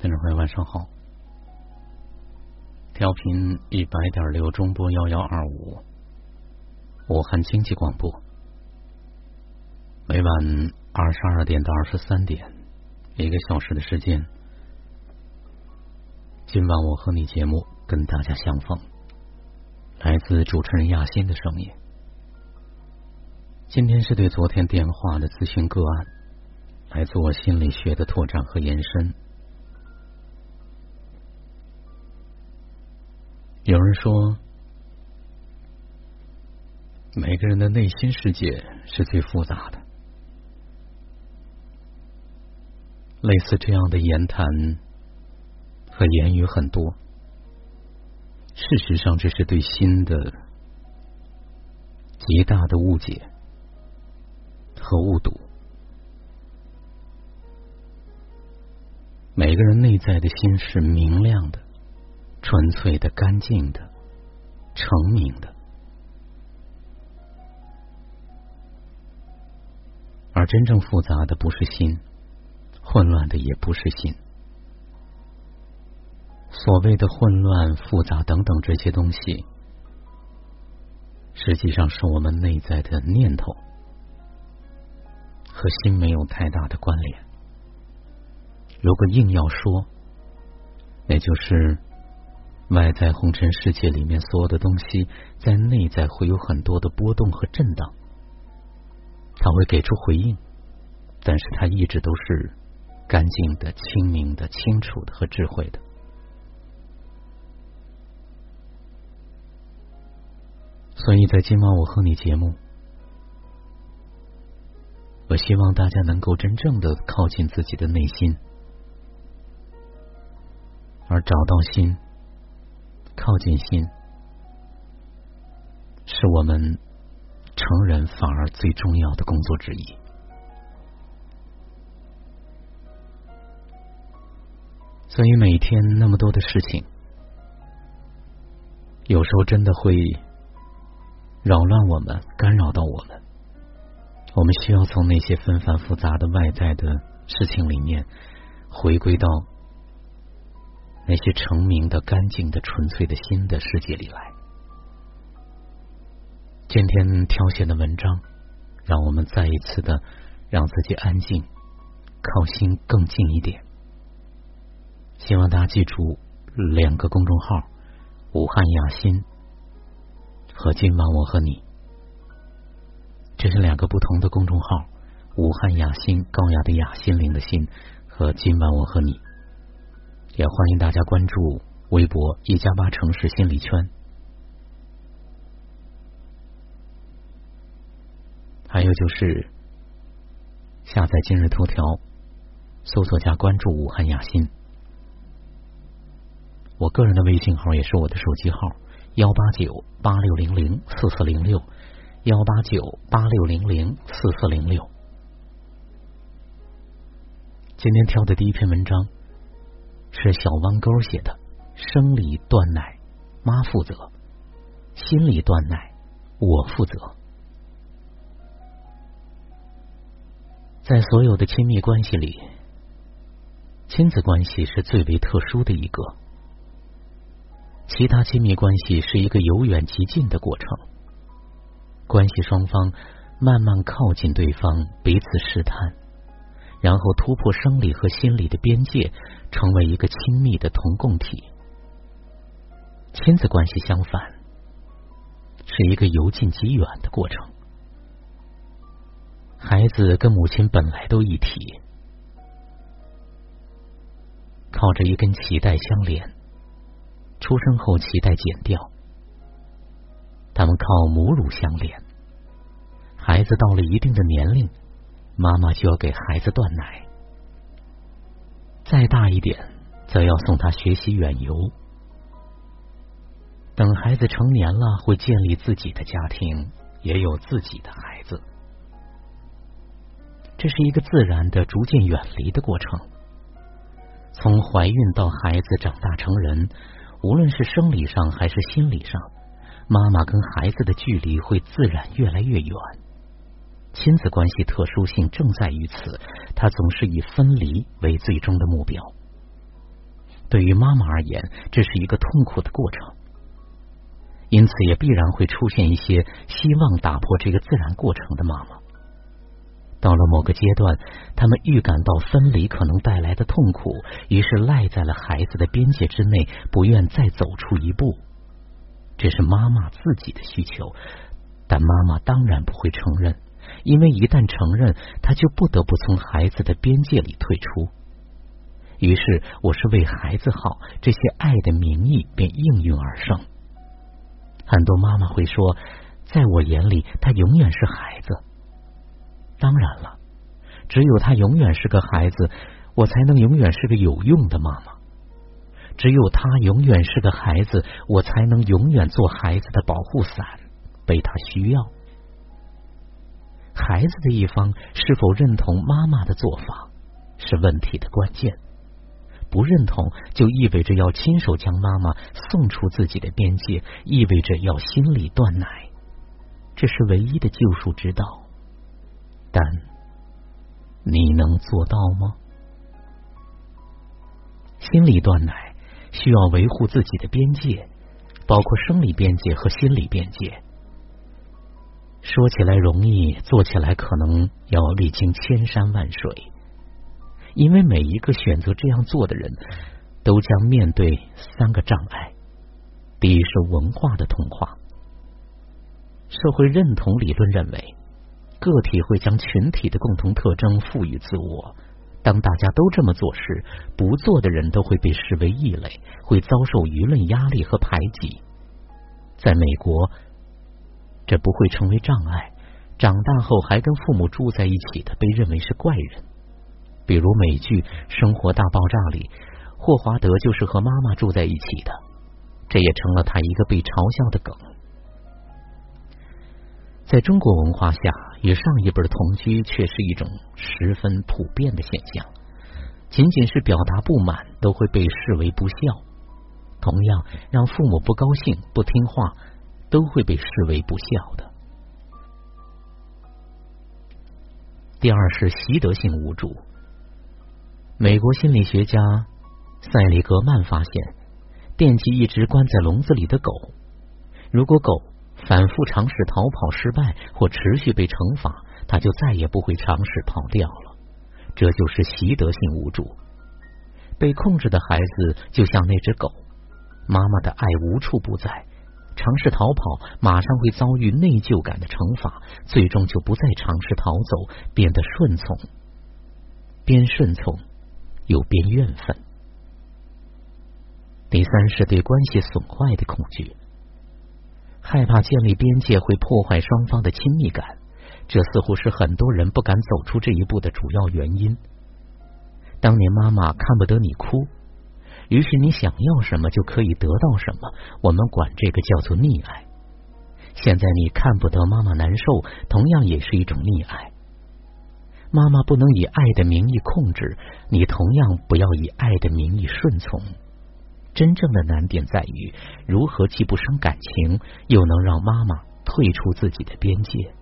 听众朋友，晚上好。调频一百点六中波幺幺二五，武汉经济广播。每晚二十二点到二十三点，一个小时的时间。今晚我和你节目跟大家相逢，来自主持人亚欣的声音。今天是对昨天电话的咨询个案来做心理学的拓展和延伸。有人说，每个人的内心世界是最复杂的。类似这样的言谈和言语很多，事实上这是对心的极大的误解和误读。每个人内在的心是明亮的。纯粹的、干净的、澄明的，而真正复杂的不是心，混乱的也不是心。所谓的混乱、复杂等等这些东西，实际上是我们内在的念头，和心没有太大的关联。如果硬要说，那就是。外在红尘世界里面所有的东西，在内在会有很多的波动和震荡，他会给出回应，但是他一直都是干净的、清明的、清楚的和智慧的。所以在今晚我和你节目，我希望大家能够真正的靠近自己的内心，而找到心。靠近心，是我们成人反而最重要的工作之一。所以每天那么多的事情，有时候真的会扰乱我们，干扰到我们。我们需要从那些纷繁复杂的外在的事情里面，回归到。那些澄明的、干净的、纯粹的心的世界里来。今天挑选的文章，让我们再一次的让自己安静，靠心更近一点。希望大家记住两个公众号：武汉雅心和今晚我和你。这是两个不同的公众号：武汉雅心，高雅的雅，心灵的心，和今晚我和你。也欢迎大家关注微博“一加八城市心理圈”，还有就是下载今日头条，搜索加关注武汉雅欣。我个人的微信号也是我的手机号：幺八九八六零零四四零六，幺八九八六零零四四零六。今天挑的第一篇文章。是小弯钩写的，生理断奶，妈负责；心理断奶，我负责。在所有的亲密关系里，亲子关系是最为特殊的一个。其他亲密关系是一个由远及近的过程，关系双方慢慢靠近对方，彼此试探。然后突破生理和心理的边界，成为一个亲密的同共体。亲子关系相反，是一个由近及远的过程。孩子跟母亲本来都一体，靠着一根脐带相连，出生后脐带剪掉，他们靠母乳相连。孩子到了一定的年龄。妈妈就要给孩子断奶，再大一点，则要送他学习远游。等孩子成年了，会建立自己的家庭，也有自己的孩子。这是一个自然的、逐渐远离的过程。从怀孕到孩子长大成人，无论是生理上还是心理上，妈妈跟孩子的距离会自然越来越远。亲子关系特殊性正在于此，它总是以分离为最终的目标。对于妈妈而言，这是一个痛苦的过程，因此也必然会出现一些希望打破这个自然过程的妈妈。到了某个阶段，他们预感到分离可能带来的痛苦，于是赖在了孩子的边界之内，不愿再走出一步。这是妈妈自己的需求，但妈妈当然不会承认，因为一旦承认，他就不得不从孩子的边界里退出。于是，我是为孩子好，这些爱的名义便应运而生。很多妈妈会说，在我眼里，他永远是孩子。当然了，只有他永远是个孩子，我才能永远是个有用的妈妈。只有他永远是个孩子，我才能永远做孩子的保护伞，被他需要。孩子的一方是否认同妈妈的做法，是问题的关键。不认同，就意味着要亲手将妈妈送出自己的边界，意味着要心里断奶。这是唯一的救赎之道。但你能做到吗？心理断奶需要维护自己的边界，包括生理边界和心理边界。说起来容易，做起来可能要历经千山万水。因为每一个选择这样做的人，都将面对三个障碍：第一是文化的同化，社会认同理论认为。个体会将群体的共同特征赋予自我。当大家都这么做时，不做的人都会被视为异类，会遭受舆论压力和排挤。在美国，这不会成为障碍。长大后还跟父母住在一起的，被认为是怪人。比如美剧《生活大爆炸》里，霍华德就是和妈妈住在一起的，这也成了他一个被嘲笑的梗。在中国文化下。与上一辈同居却是一种十分普遍的现象，仅仅是表达不满都会被视为不孝。同样，让父母不高兴、不听话，都会被视为不孝的。第二是习得性无助。美国心理学家塞里格曼发现，惦记一只关在笼子里的狗，如果狗。反复尝试逃跑失败或持续被惩罚，它就再也不会尝试跑掉了。这就是习得性无助。被控制的孩子就像那只狗，妈妈的爱无处不在。尝试逃跑，马上会遭遇内疚感的惩罚，最终就不再尝试逃走，变得顺从，边顺从又边怨愤。第三是对关系损坏的恐惧。害怕建立边界会破坏双方的亲密感，这似乎是很多人不敢走出这一步的主要原因。当年妈妈看不得你哭，于是你想要什么就可以得到什么，我们管这个叫做溺爱。现在你看不得妈妈难受，同样也是一种溺爱。妈妈不能以爱的名义控制你，同样不要以爱的名义顺从。真正的难点在于如何既不伤感情，又能让妈妈退出自己的边界。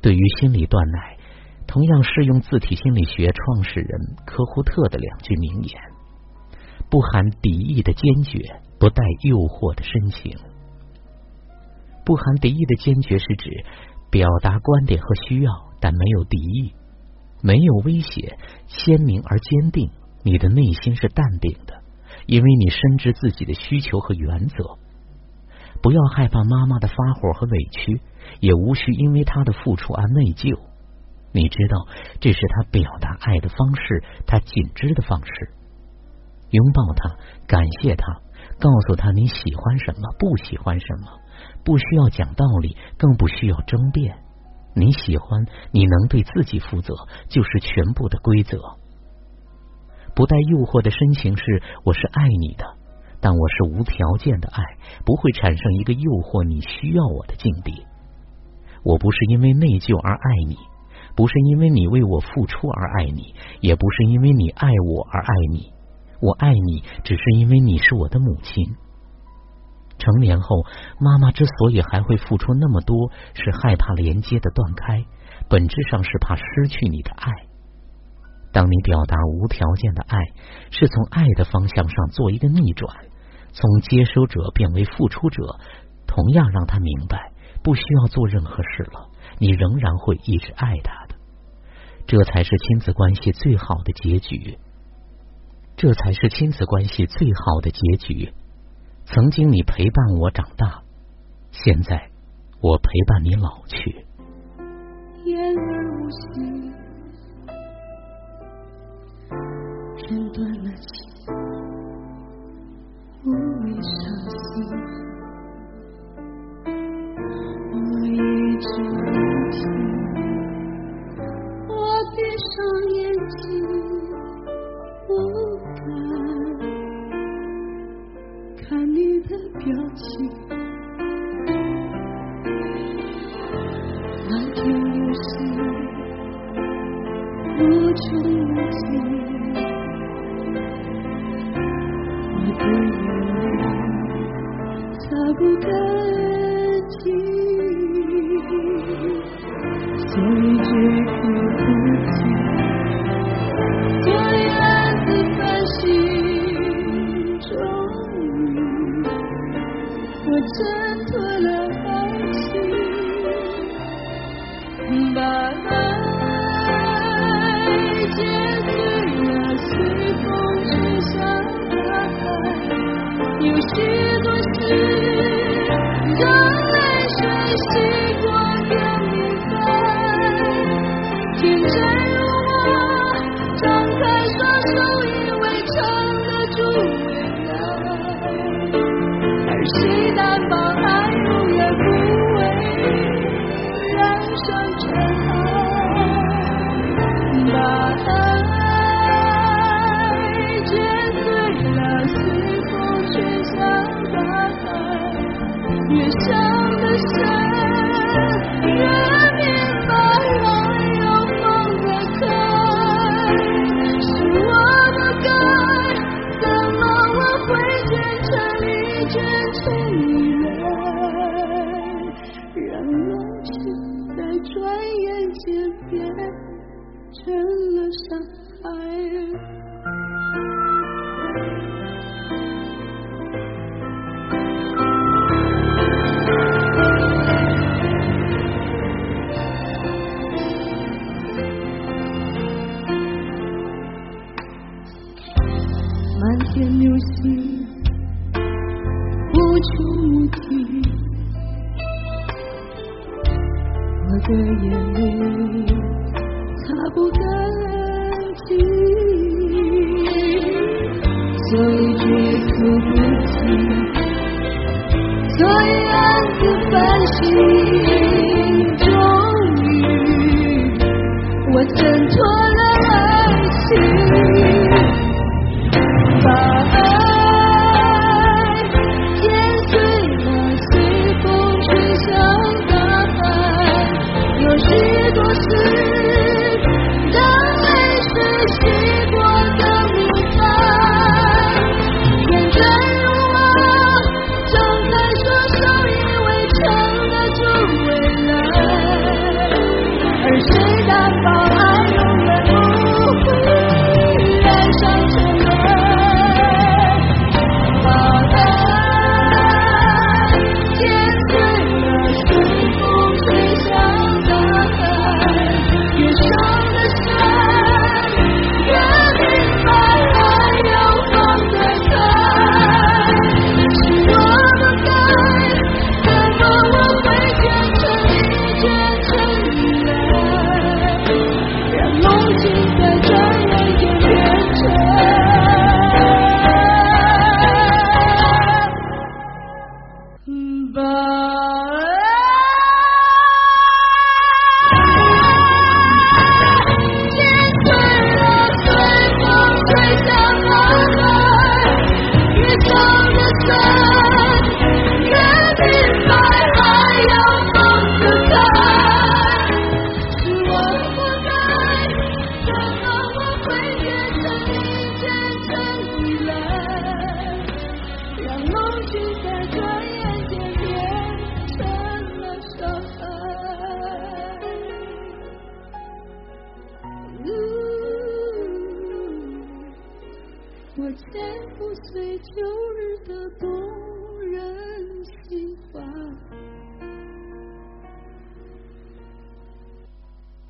对于心理断奶，同样适用自体心理学创始人科胡特的两句名言：不含敌意的坚决，不带诱惑的深情。不含敌意的坚决是指表达观点和需要，但没有敌意，没有威胁，鲜明而坚定。你的内心是淡定的。因为你深知自己的需求和原则，不要害怕妈妈的发火和委屈，也无需因为她的付出而内疚。你知道这是她表达爱的方式，她紧知的方式。拥抱他，感谢他，告诉他你喜欢什么，不喜欢什么，不需要讲道理，更不需要争辩。你喜欢，你能对自己负责，就是全部的规则。不带诱惑的深情是，我是爱你的，但我是无条件的爱，不会产生一个诱惑你需要我的境地。我不是因为内疚而爱你，不是因为你为我付出而爱你，也不是因为你爱我而爱你。我爱你，只是因为你是我的母亲。成年后，妈妈之所以还会付出那么多，是害怕连接的断开，本质上是怕失去你的爱。当你表达无条件的爱，是从爱的方向上做一个逆转，从接收者变为付出者，同样让他明白，不需要做任何事了，你仍然会一直爱他的。这才是亲子关系最好的结局。这才是亲子关系最好的结局。曾经你陪伴我长大，现在我陪伴你老去。断了情，无是你来让浓情在转眼间变成了伤害无穷无尽，我的眼泪擦不干净，所以绝口不提，所以暗自